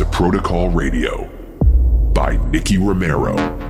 to Protocol Radio by Nicky Romero.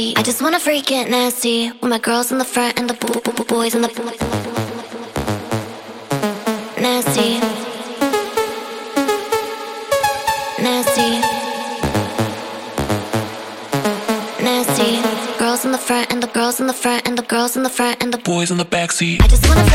feet. I just wanna freak it nasty with my girls in the front and the bo- bo- bo- boys in the nasty, nasty, nasty. Girls in the front and the girls in the front and the girls in the front and the boys in the backseat. I just wanna.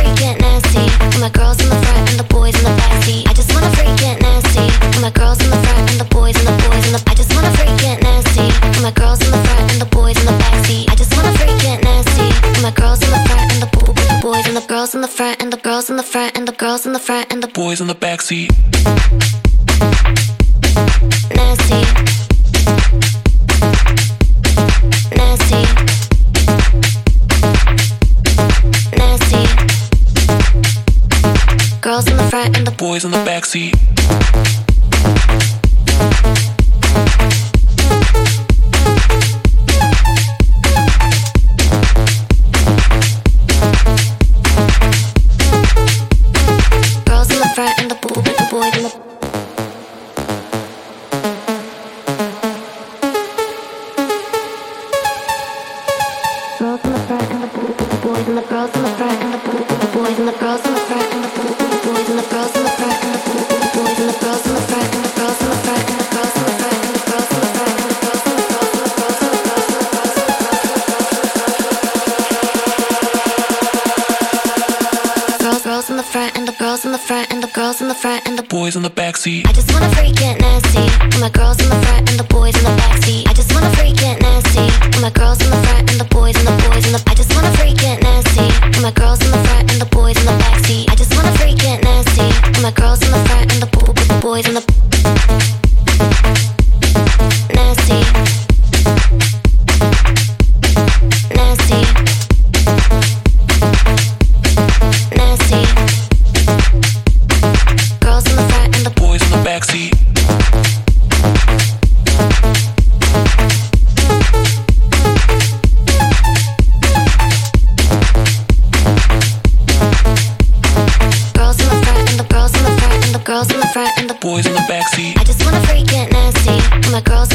boys in the backseat. I just wanna freak it nasty. My girls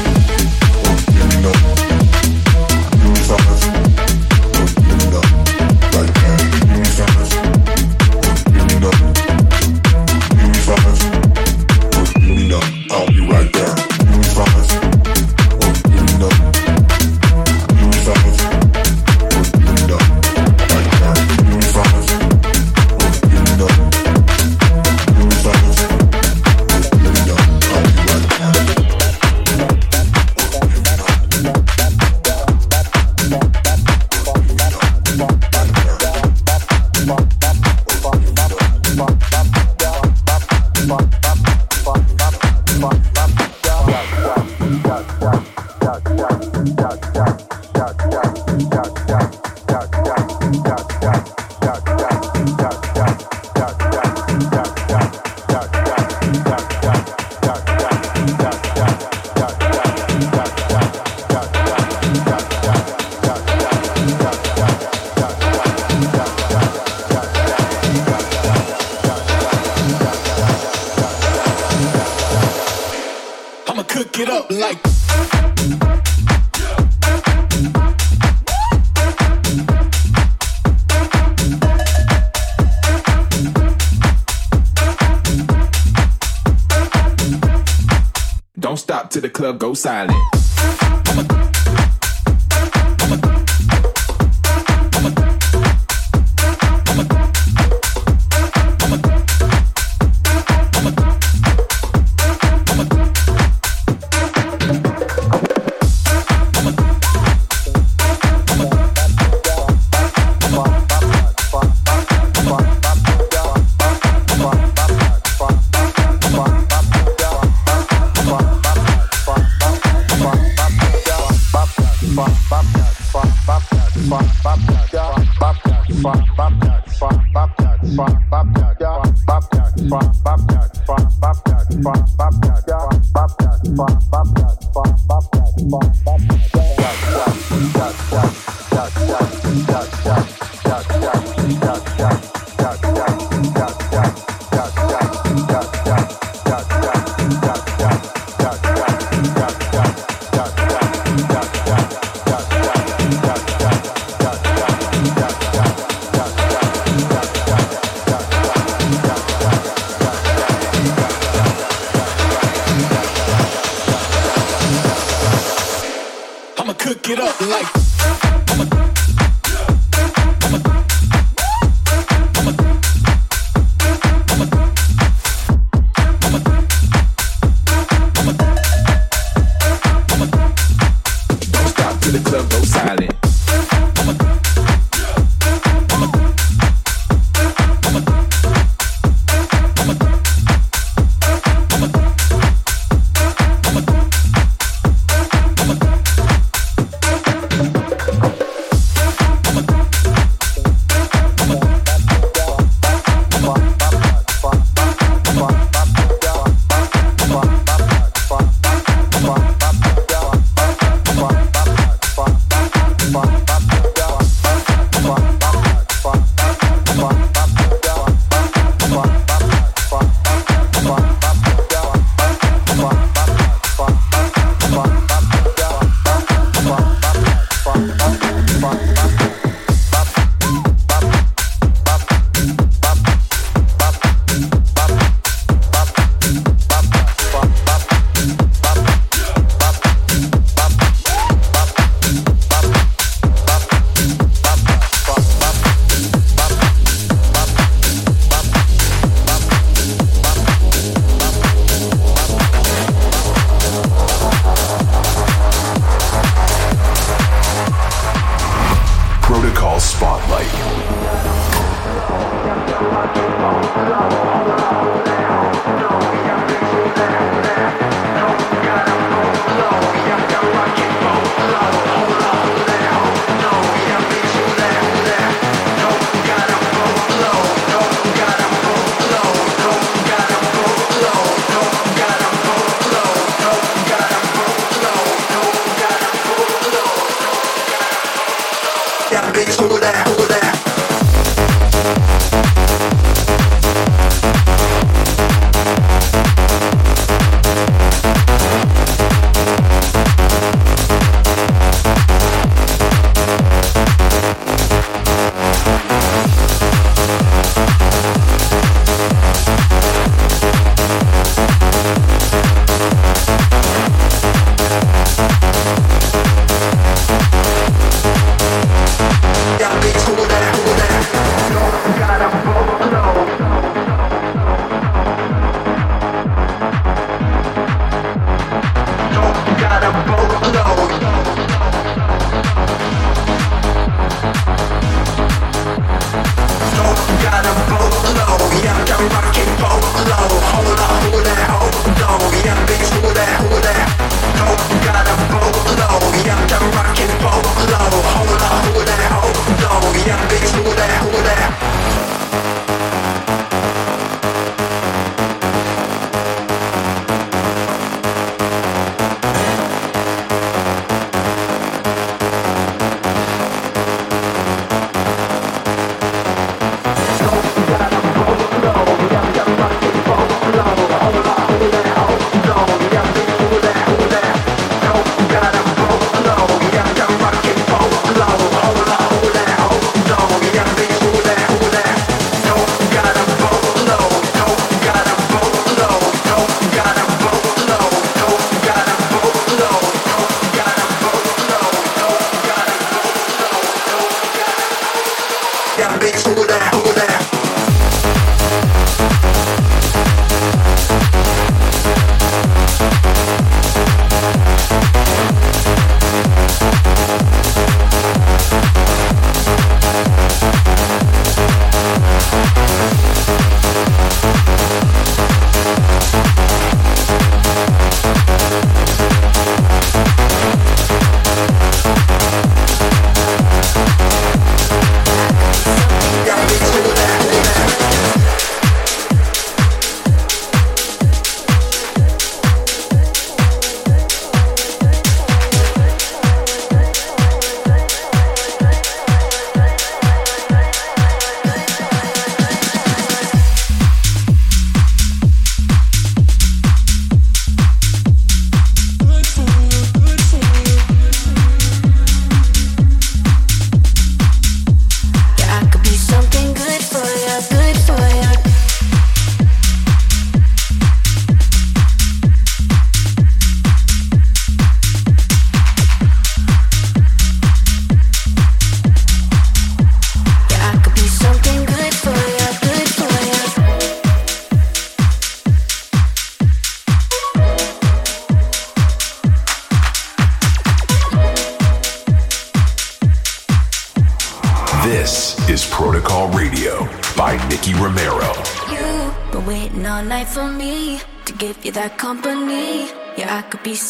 so silent.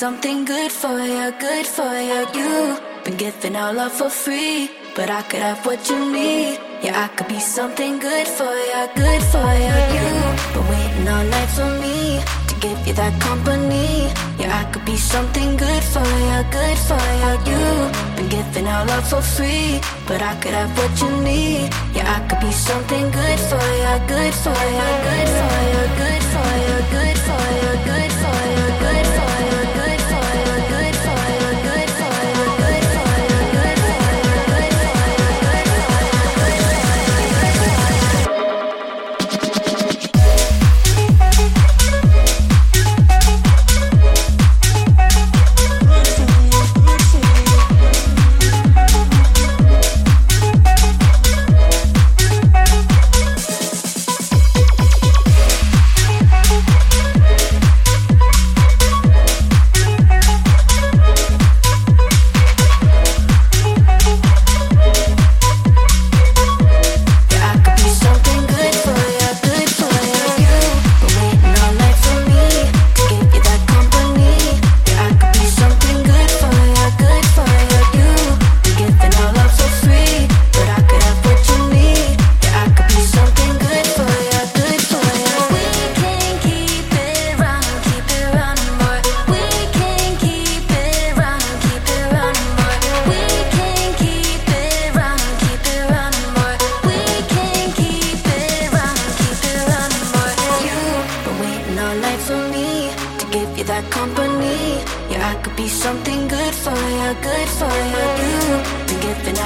Something good for you, good for you. You've been giving our love for free, but I could have what you need. Yeah, I could be something good for you, good for you. You've been waiting all night for me to give you that company. Yeah, I could be something good for you, good for you. You've been giving our love for free, but I could have what you need. Yeah, I could be something good for you, good for you, good for you, good for you, good for you,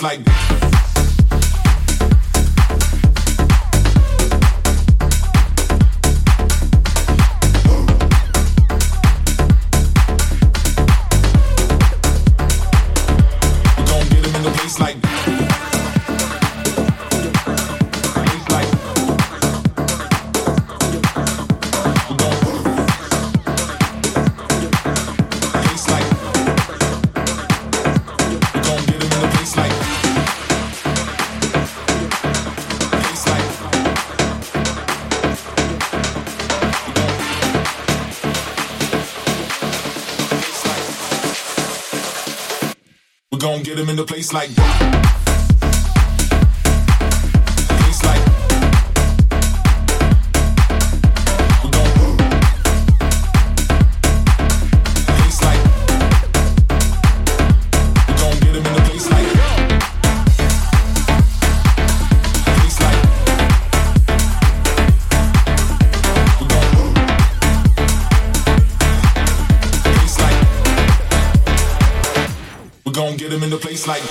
get him in the place like place like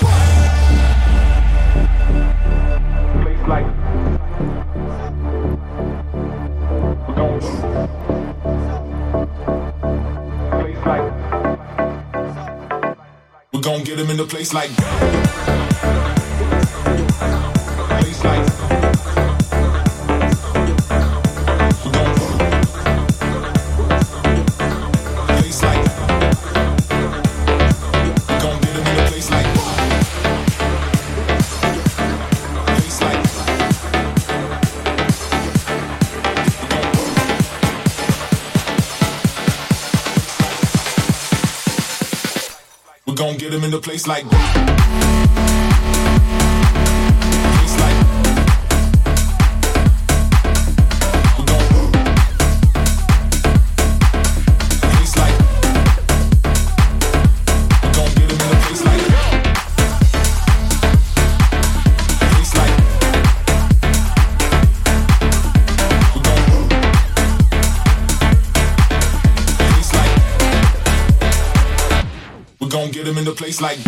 place like We're going to. get them in the place like in the place like this. like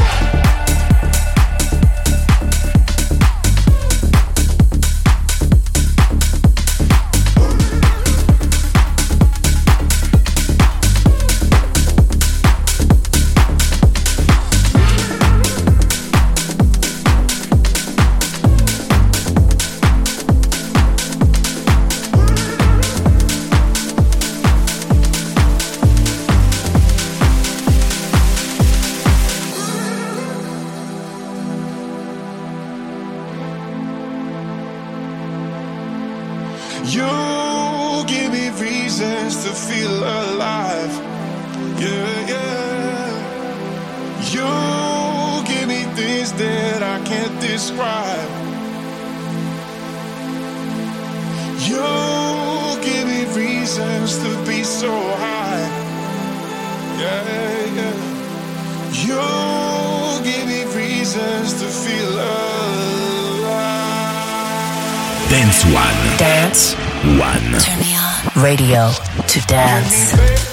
radio to dance.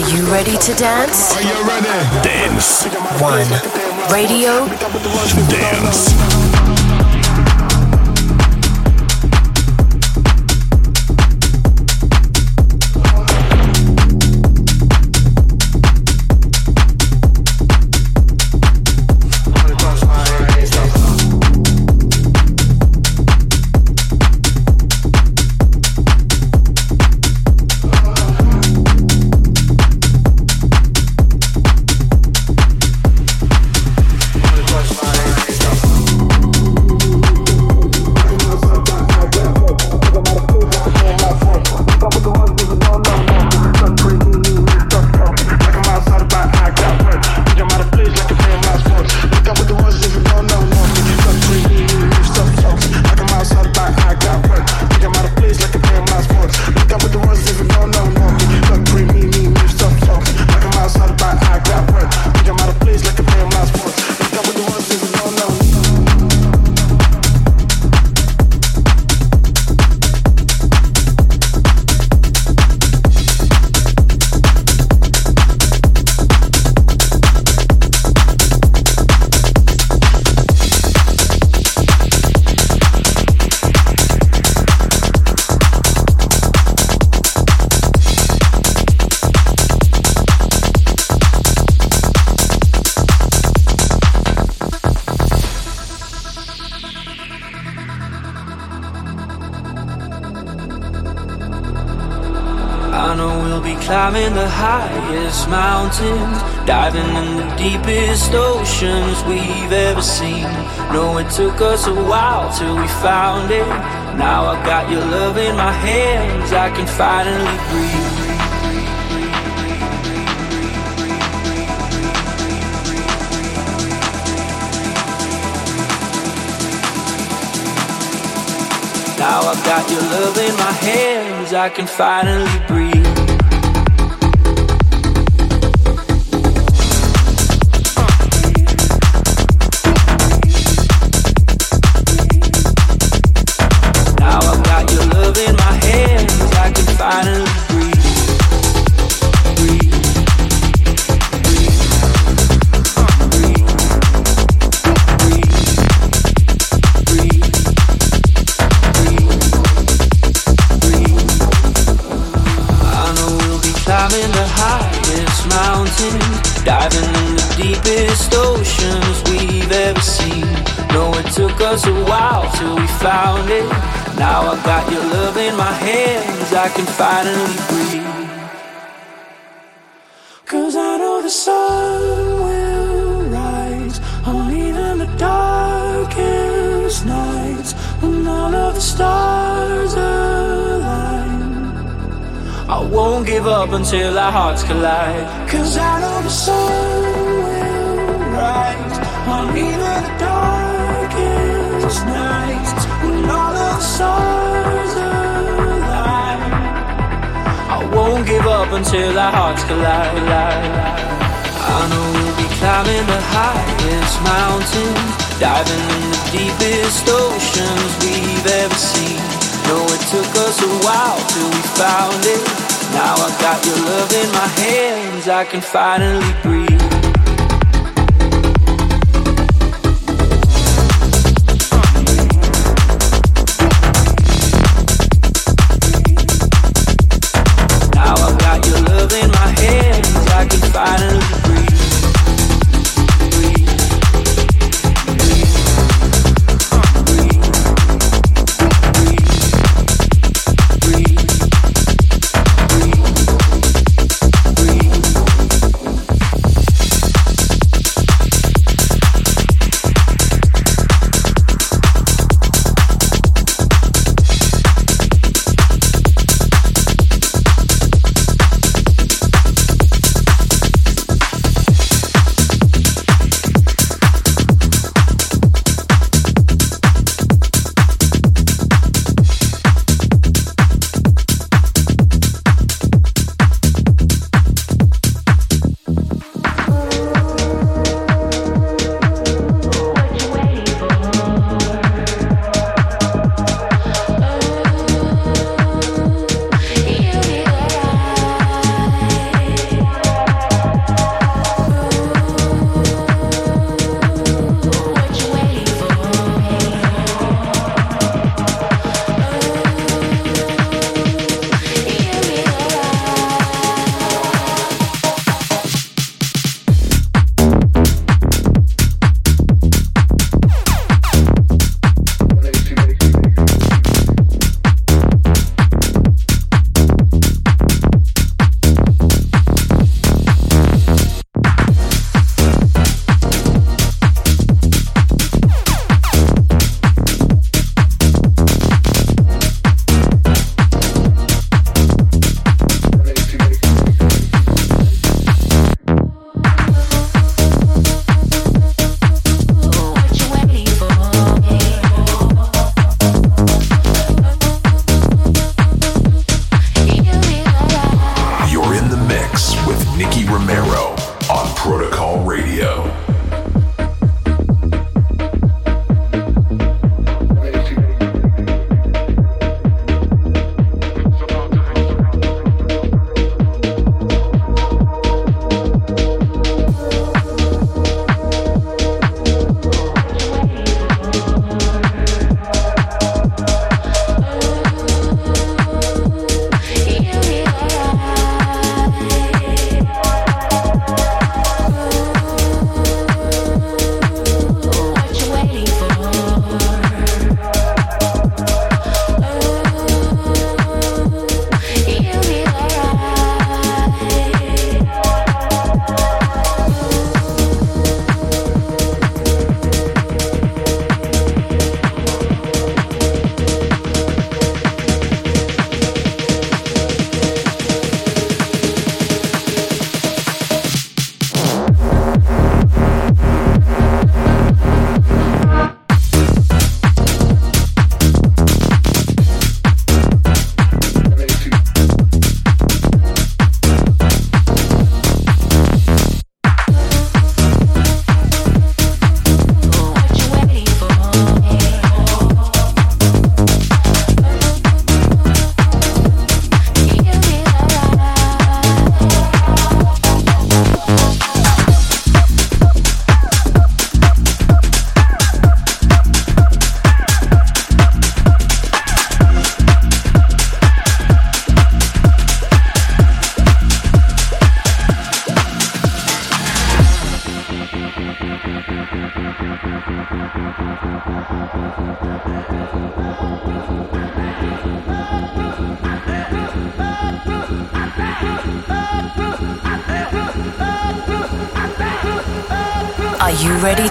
Are you ready to dance? Are you ready? Dance. One. Radio. Dance. Climbing the highest mountains, diving in the deepest oceans we've ever seen. No, it took us a while till we found it. Now I got your love in my hands, I can finally breathe. Now I've got your love in my hands, I can finally breathe. Got your love in my hands, I can finally breathe. Cause I know the sun will rise on even the darkest nights when all of the stars align. I won't give up until our hearts collide. Cause I know the sun until our hearts collide. I know we'll be climbing the highest mountains, diving in the deepest oceans we've ever seen. No, it took us a while till we found it. Now I got your love in my hands, I can finally breathe.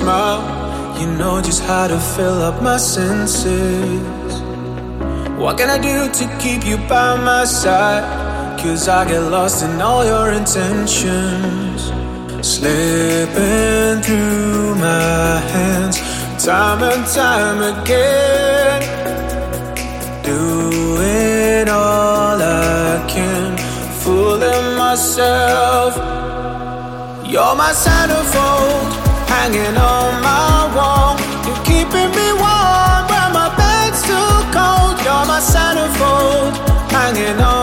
Smile. You know just how to fill up my senses. What can I do to keep you by my side? Cause I get lost in all your intentions. Slipping through my hands, time and time again. Doing all I can, fooling myself. You're my centerfold, hanging on my wall. You're keeping me warm when my bed's too cold. You're my centerfold, hanging on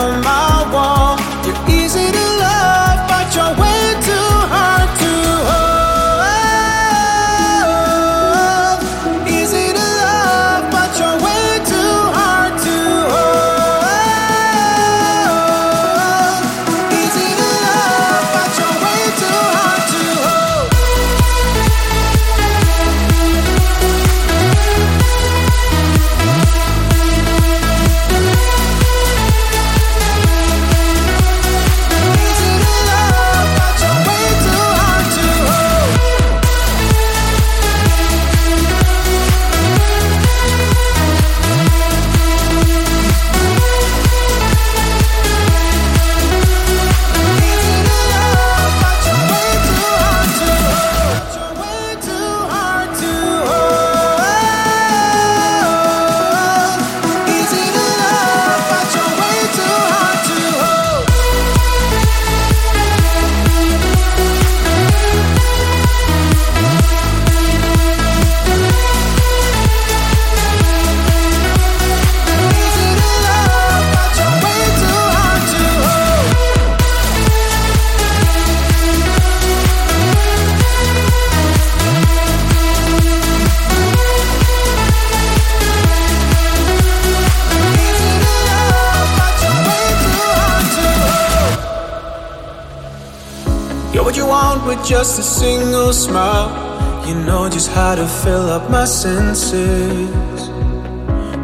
up my senses.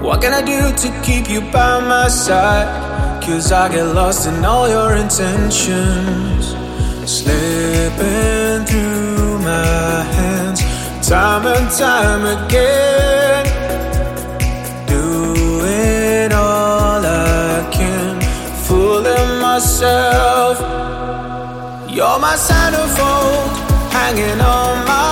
What can I do to keep you by my side? Cause I get lost in all your intentions. Slipping through my hands, time and time again. Doing all I can, fooling myself. You're my centerfold, hanging on my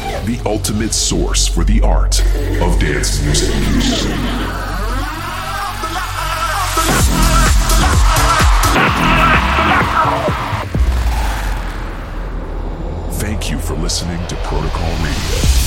the ultimate source for the art of dance music. Thank you for listening to Protocol Radio.